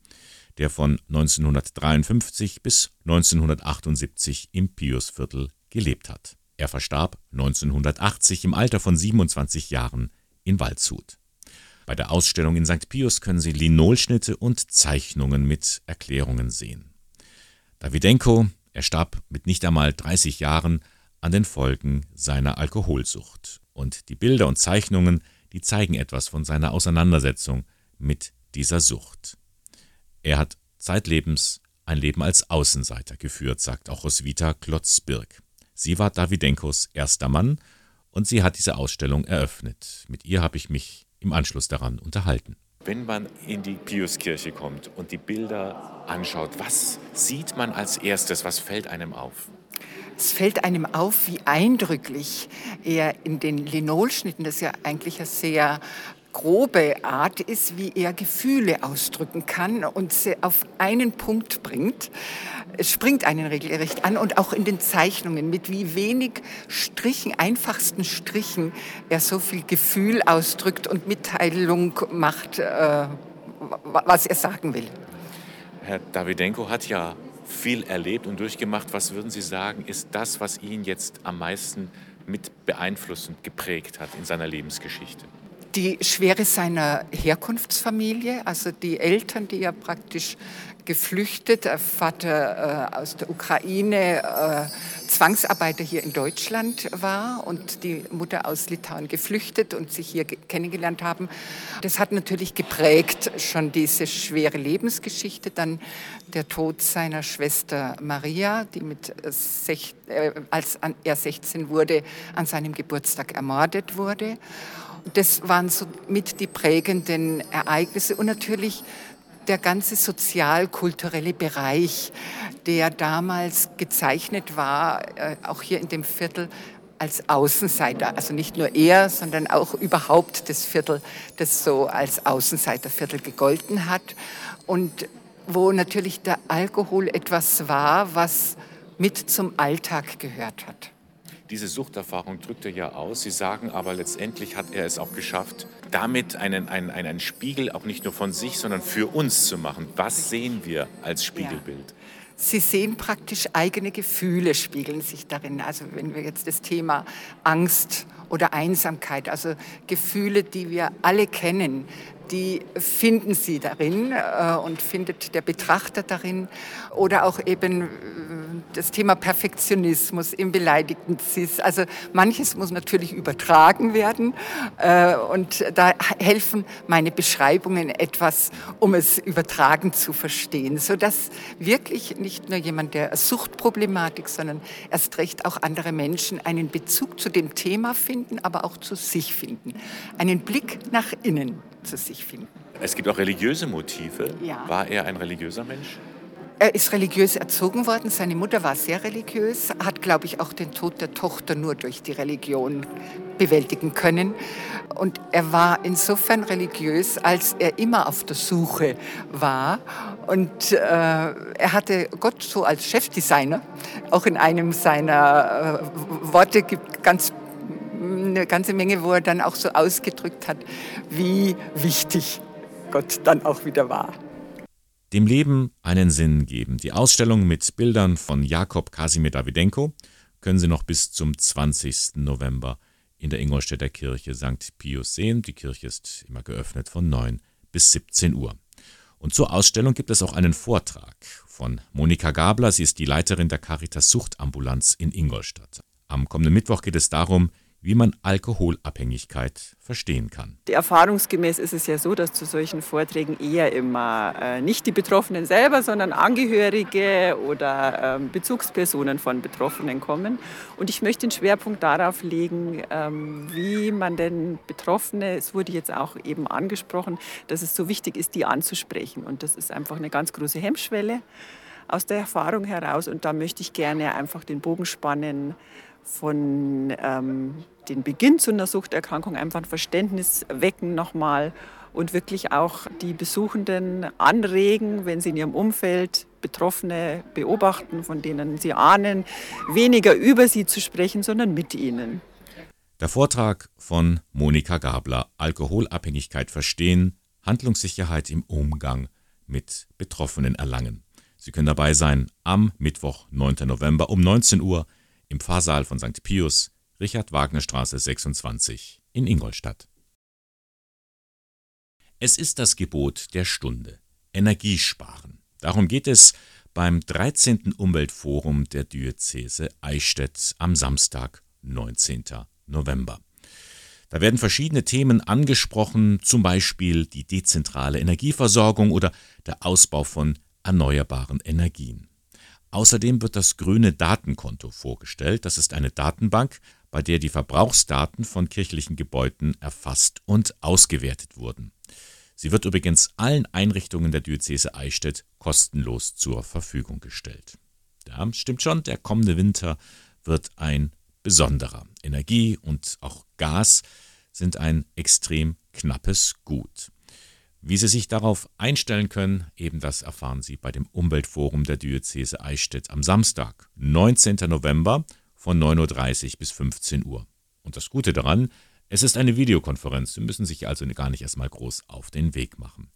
der von 1953 bis 1978 im Piusviertel gelebt hat. Er verstarb 1980 im Alter von 27 Jahren in Waldshut. Bei der Ausstellung in St. Pius können Sie Linolschnitte und Zeichnungen mit Erklärungen sehen. Dawidenko, er starb mit nicht einmal 30 Jahren an den Folgen seiner Alkoholsucht. Und die Bilder und Zeichnungen, die zeigen etwas von seiner Auseinandersetzung mit dieser Sucht. Er hat zeitlebens ein Leben als Außenseiter geführt, sagt auch Roswitha Klotzbirg. Sie war Dawidenkos erster Mann und sie hat diese Ausstellung eröffnet. Mit ihr habe ich mich im Anschluss daran unterhalten. Wenn man in die Piuskirche kommt und die Bilder anschaut, was sieht man als erstes, was fällt einem auf? Es fällt einem auf, wie eindrücklich er in den Linolschnitten, das ja eigentlich ein sehr grobe Art ist, wie er Gefühle ausdrücken kann und sie auf einen Punkt bringt. Es springt einen regelrecht an und auch in den Zeichnungen mit wie wenig Strichen, einfachsten Strichen, er so viel Gefühl ausdrückt und Mitteilung macht, äh, was er sagen will. Herr Davidenko hat ja viel erlebt und durchgemacht. Was würden Sie sagen, ist das, was ihn jetzt am meisten mit beeinflussend geprägt hat in seiner Lebensgeschichte? Die Schwere seiner Herkunftsfamilie, also die Eltern, die ja praktisch geflüchtet, der Vater äh, aus der Ukraine, äh, Zwangsarbeiter hier in Deutschland war und die Mutter aus Litauen geflüchtet und sich hier kennengelernt haben. Das hat natürlich geprägt schon diese schwere Lebensgeschichte. Dann der Tod seiner Schwester Maria, die mit sech, äh, als er 16 wurde, an seinem Geburtstag ermordet wurde das waren so mit die prägenden Ereignisse und natürlich der ganze sozial-kulturelle Bereich, der damals gezeichnet war, äh, auch hier in dem Viertel als Außenseiter. Also nicht nur er, sondern auch überhaupt das Viertel, das so als Außenseiterviertel gegolten hat. Und wo natürlich der Alkohol etwas war, was mit zum Alltag gehört hat. Diese Suchterfahrung drückt er ja aus. Sie sagen aber letztendlich hat er es auch geschafft, damit einen, einen, einen Spiegel auch nicht nur von sich, sondern für uns zu machen. Was sehen wir als Spiegelbild? Ja. Sie sehen praktisch eigene Gefühle spiegeln sich darin. Also wenn wir jetzt das Thema Angst oder Einsamkeit, also Gefühle, die wir alle kennen, die finden Sie darin äh, und findet der Betrachter darin. Oder auch eben äh, das Thema Perfektionismus im beleidigten Cis. Also manches muss natürlich übertragen werden äh, und da helfen meine Beschreibungen etwas, um es übertragen zu verstehen, sodass wirklich nicht nur jemand der Suchtproblematik, sondern erst recht auch andere Menschen einen Bezug zu dem Thema finden, aber auch zu sich finden. Einen Blick nach innen zu sich finden. Es gibt auch religiöse Motive. Ja. War er ein religiöser Mensch? Er ist religiös erzogen worden. Seine Mutter war sehr religiös, hat, glaube ich, auch den Tod der Tochter nur durch die Religion bewältigen können. Und er war insofern religiös, als er immer auf der Suche war. Und äh, er hatte Gott so als Chefdesigner. Auch in einem seiner äh, Worte gibt ganz eine ganze Menge, wo er dann auch so ausgedrückt hat, wie wichtig Gott dann auch wieder war. Dem Leben einen Sinn geben. Die Ausstellung mit Bildern von Jakob Kasimir Dawidenko können Sie noch bis zum 20. November in der Ingolstädter Kirche St. Pius sehen. Die Kirche ist immer geöffnet von 9 bis 17 Uhr. Und zur Ausstellung gibt es auch einen Vortrag von Monika Gabler. Sie ist die Leiterin der Caritas Suchtambulanz in Ingolstadt. Am kommenden Mittwoch geht es darum, wie man Alkoholabhängigkeit verstehen kann. Erfahrungsgemäß ist es ja so, dass zu solchen Vorträgen eher immer äh, nicht die Betroffenen selber, sondern Angehörige oder ähm, Bezugspersonen von Betroffenen kommen. Und ich möchte den Schwerpunkt darauf legen, ähm, wie man denn Betroffene, es wurde jetzt auch eben angesprochen, dass es so wichtig ist, die anzusprechen. Und das ist einfach eine ganz große Hemmschwelle aus der Erfahrung heraus. Und da möchte ich gerne einfach den Bogen spannen von ähm, den Beginn zu einer Suchterkrankung einfach ein Verständnis wecken nochmal und wirklich auch die Besuchenden anregen, wenn sie in ihrem Umfeld Betroffene beobachten, von denen sie ahnen, weniger über sie zu sprechen, sondern mit ihnen. Der Vortrag von Monika Gabler Alkoholabhängigkeit verstehen, Handlungssicherheit im Umgang mit Betroffenen erlangen. Sie können dabei sein am Mittwoch, 9. November um 19 Uhr im Pfarrsaal von St. Pius, Richard Wagner Straße 26 in Ingolstadt. Es ist das Gebot der Stunde. Energiesparen. Darum geht es beim 13. Umweltforum der Diözese Eichstätt am Samstag, 19. November. Da werden verschiedene Themen angesprochen, zum Beispiel die dezentrale Energieversorgung oder der Ausbau von erneuerbaren Energien. Außerdem wird das grüne Datenkonto vorgestellt. Das ist eine Datenbank, bei der die Verbrauchsdaten von kirchlichen Gebäuden erfasst und ausgewertet wurden. Sie wird übrigens allen Einrichtungen der Diözese Eichstätt kostenlos zur Verfügung gestellt. Ja, stimmt schon, der kommende Winter wird ein besonderer. Energie und auch Gas sind ein extrem knappes Gut. Wie Sie sich darauf einstellen können, eben das erfahren Sie bei dem Umweltforum der Diözese Eichstätt am Samstag, 19. November von 9.30 Uhr bis 15 Uhr. Und das Gute daran, es ist eine Videokonferenz, Sie müssen sich also gar nicht erstmal groß auf den Weg machen.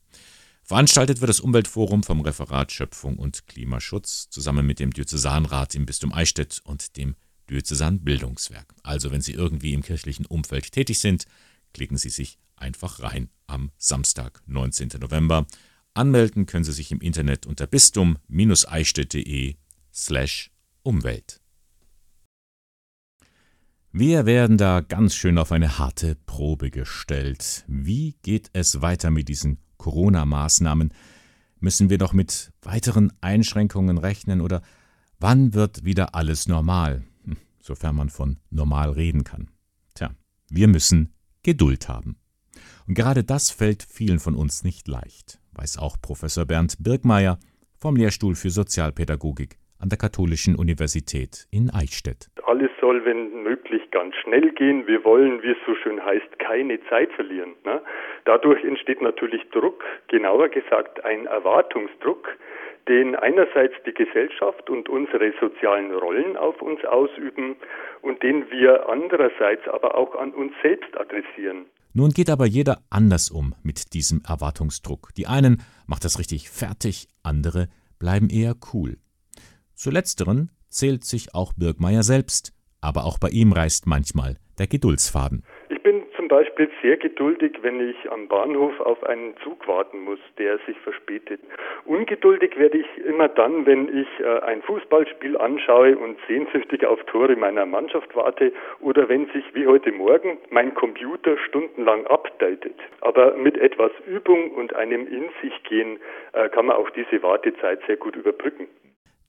Veranstaltet wird das Umweltforum vom Referat Schöpfung und Klimaschutz zusammen mit dem Diözesanrat im Bistum Eichstätt und dem Diözesan Bildungswerk. Also wenn Sie irgendwie im kirchlichen Umfeld tätig sind, klicken Sie sich einfach rein am Samstag, 19. November. Anmelden können Sie sich im Internet unter bistum-eichstätt.de slash Umwelt. Wir werden da ganz schön auf eine harte Probe gestellt. Wie geht es weiter mit diesen Corona-Maßnahmen? Müssen wir noch mit weiteren Einschränkungen rechnen oder wann wird wieder alles normal? sofern man von normal reden kann. Tja, wir müssen Geduld haben. Und gerade das fällt vielen von uns nicht leicht, weiß auch Professor Bernd Birkmeier vom Lehrstuhl für Sozialpädagogik an der Katholischen Universität in Eichstätt. Alles soll, wenn möglich, ganz schnell gehen. Wir wollen, wie es so schön heißt, keine Zeit verlieren. Ne? Dadurch entsteht natürlich Druck, genauer gesagt ein Erwartungsdruck, den einerseits die Gesellschaft und unsere sozialen Rollen auf uns ausüben und den wir andererseits aber auch an uns selbst adressieren. Nun geht aber jeder anders um mit diesem Erwartungsdruck. Die einen macht das richtig fertig, andere bleiben eher cool. Zu letzteren zählt sich auch Birkmeier selbst, aber auch bei ihm reißt manchmal der Geduldsfaden. Beispiel sehr geduldig, wenn ich am Bahnhof auf einen Zug warten muss, der sich verspätet. Ungeduldig werde ich immer dann, wenn ich äh, ein Fußballspiel anschaue und sehnsüchtig auf Tore meiner Mannschaft warte oder wenn sich wie heute Morgen mein Computer stundenlang updatet. Aber mit etwas Übung und einem In sich gehen äh, kann man auch diese Wartezeit sehr gut überbrücken.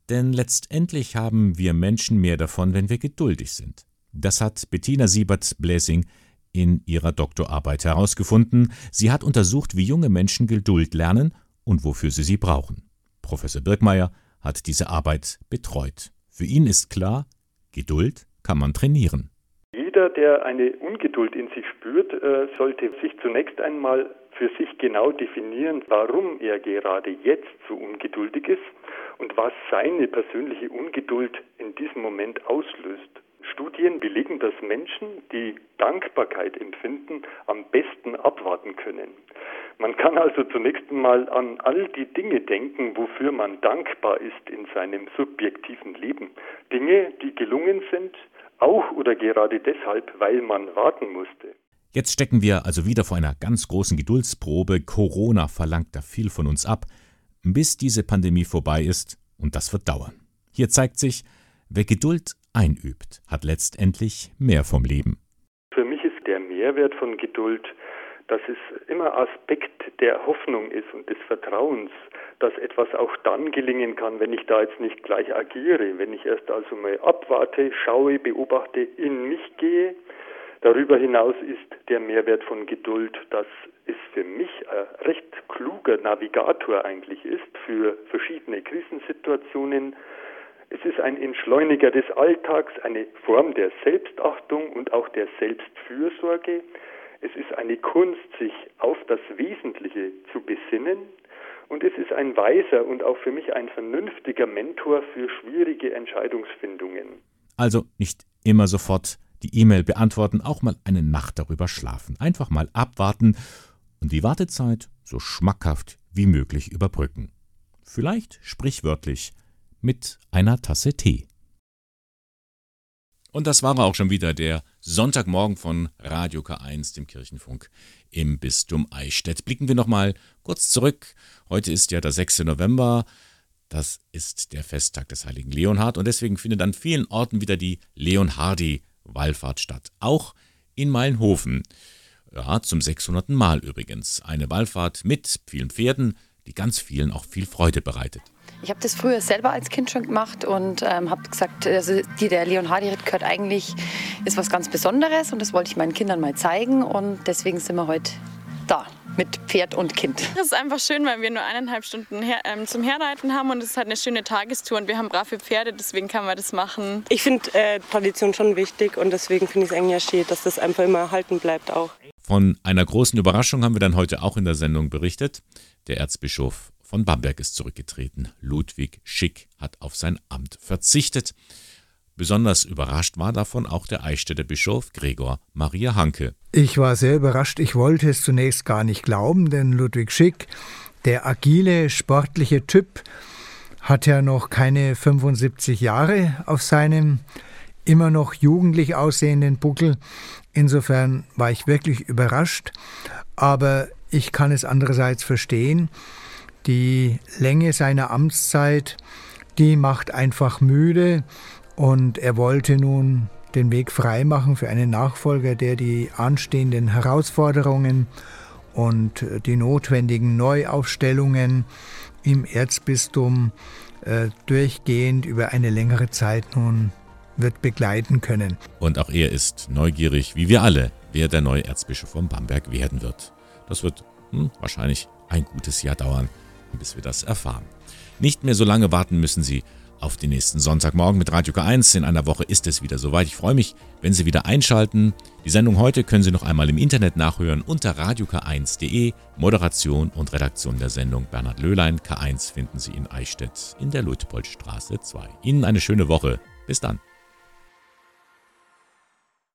Denn letztendlich haben wir Menschen mehr davon, wenn wir geduldig sind. Das hat Bettina Siebert-Bläsing in ihrer Doktorarbeit herausgefunden. Sie hat untersucht, wie junge Menschen Geduld lernen und wofür sie sie brauchen. Professor Birkmeier hat diese Arbeit betreut. Für ihn ist klar, Geduld kann man trainieren. Jeder, der eine Ungeduld in sich spürt, äh, sollte sich zunächst einmal für sich genau definieren, warum er gerade jetzt so ungeduldig ist und was seine persönliche Ungeduld in diesem Moment auslöst. Studien belegen, dass Menschen, die Dankbarkeit empfinden, am besten abwarten können. Man kann also zunächst einmal an all die Dinge denken, wofür man dankbar ist in seinem subjektiven Leben. Dinge, die gelungen sind, auch oder gerade deshalb, weil man warten musste. Jetzt stecken wir also wieder vor einer ganz großen Geduldsprobe. Corona verlangt da viel von uns ab, bis diese Pandemie vorbei ist, und das wird dauern. Hier zeigt sich, wer Geduld einübt, hat letztendlich mehr vom Leben. Für mich ist der Mehrwert von Geduld, dass es immer Aspekt der Hoffnung ist und des Vertrauens, dass etwas auch dann gelingen kann, wenn ich da jetzt nicht gleich agiere, wenn ich erst also mal abwarte, schaue, beobachte, in mich gehe. Darüber hinaus ist der Mehrwert von Geduld, dass es für mich ein recht kluger Navigator eigentlich ist für verschiedene Krisensituationen, es ist ein Entschleuniger des Alltags, eine Form der Selbstachtung und auch der Selbstfürsorge. Es ist eine Kunst, sich auf das Wesentliche zu besinnen. Und es ist ein weiser und auch für mich ein vernünftiger Mentor für schwierige Entscheidungsfindungen. Also nicht immer sofort die E-Mail beantworten, auch mal eine Nacht darüber schlafen. Einfach mal abwarten und die Wartezeit so schmackhaft wie möglich überbrücken. Vielleicht sprichwörtlich mit einer Tasse Tee. Und das war auch schon wieder der Sonntagmorgen von Radio K1, dem Kirchenfunk im Bistum Eichstätt. Blicken wir nochmal kurz zurück. Heute ist ja der 6. November. Das ist der Festtag des heiligen Leonhard und deswegen findet an vielen Orten wieder die Leonhardi-Wallfahrt statt. Auch in Meilenhofen. Ja, zum 600. Mal übrigens. Eine Wallfahrt mit vielen Pferden, die ganz vielen auch viel Freude bereitet. Ich habe das früher selber als Kind schon gemacht und ähm, habe gesagt, also die, der Leonhardi-Ritt gehört eigentlich, ist was ganz Besonderes und das wollte ich meinen Kindern mal zeigen und deswegen sind wir heute da mit Pferd und Kind. Es ist einfach schön, weil wir nur eineinhalb Stunden her, ähm, zum Herreiten haben und es ist halt eine schöne Tagestour und wir haben brave Pferde, deswegen kann man das machen. Ich finde äh, Tradition schon wichtig und deswegen finde ich es eigentlich schön, dass das einfach immer erhalten bleibt auch. Von einer großen Überraschung haben wir dann heute auch in der Sendung berichtet. Der Erzbischof von Bamberg ist zurückgetreten. Ludwig Schick hat auf sein Amt verzichtet. Besonders überrascht war davon auch der Eichstätter Bischof Gregor Maria Hanke. Ich war sehr überrascht. Ich wollte es zunächst gar nicht glauben, denn Ludwig Schick, der agile, sportliche Typ, hat ja noch keine 75 Jahre auf seinem immer noch jugendlich aussehenden Buckel. Insofern war ich wirklich überrascht. Aber ich kann es andererseits verstehen. Die Länge seiner Amtszeit, die macht einfach müde und er wollte nun den Weg freimachen für einen Nachfolger, der die anstehenden Herausforderungen und die notwendigen Neuaufstellungen im Erzbistum äh, durchgehend über eine längere Zeit nun wird begleiten können. Und auch er ist neugierig, wie wir alle, wer der neue Erzbischof von Bamberg werden wird. Das wird hm, wahrscheinlich ein gutes Jahr dauern, bis wir das erfahren. Nicht mehr so lange warten müssen Sie auf den nächsten Sonntagmorgen mit Radio K1. In einer Woche ist es wieder soweit. Ich freue mich, wenn Sie wieder einschalten. Die Sendung heute können Sie noch einmal im Internet nachhören unter radiok1.de. Moderation und Redaktion der Sendung Bernhard Löhlein. K1 finden Sie in Eichstätt in der Luitpoldstraße 2. Ihnen eine schöne Woche. Bis dann.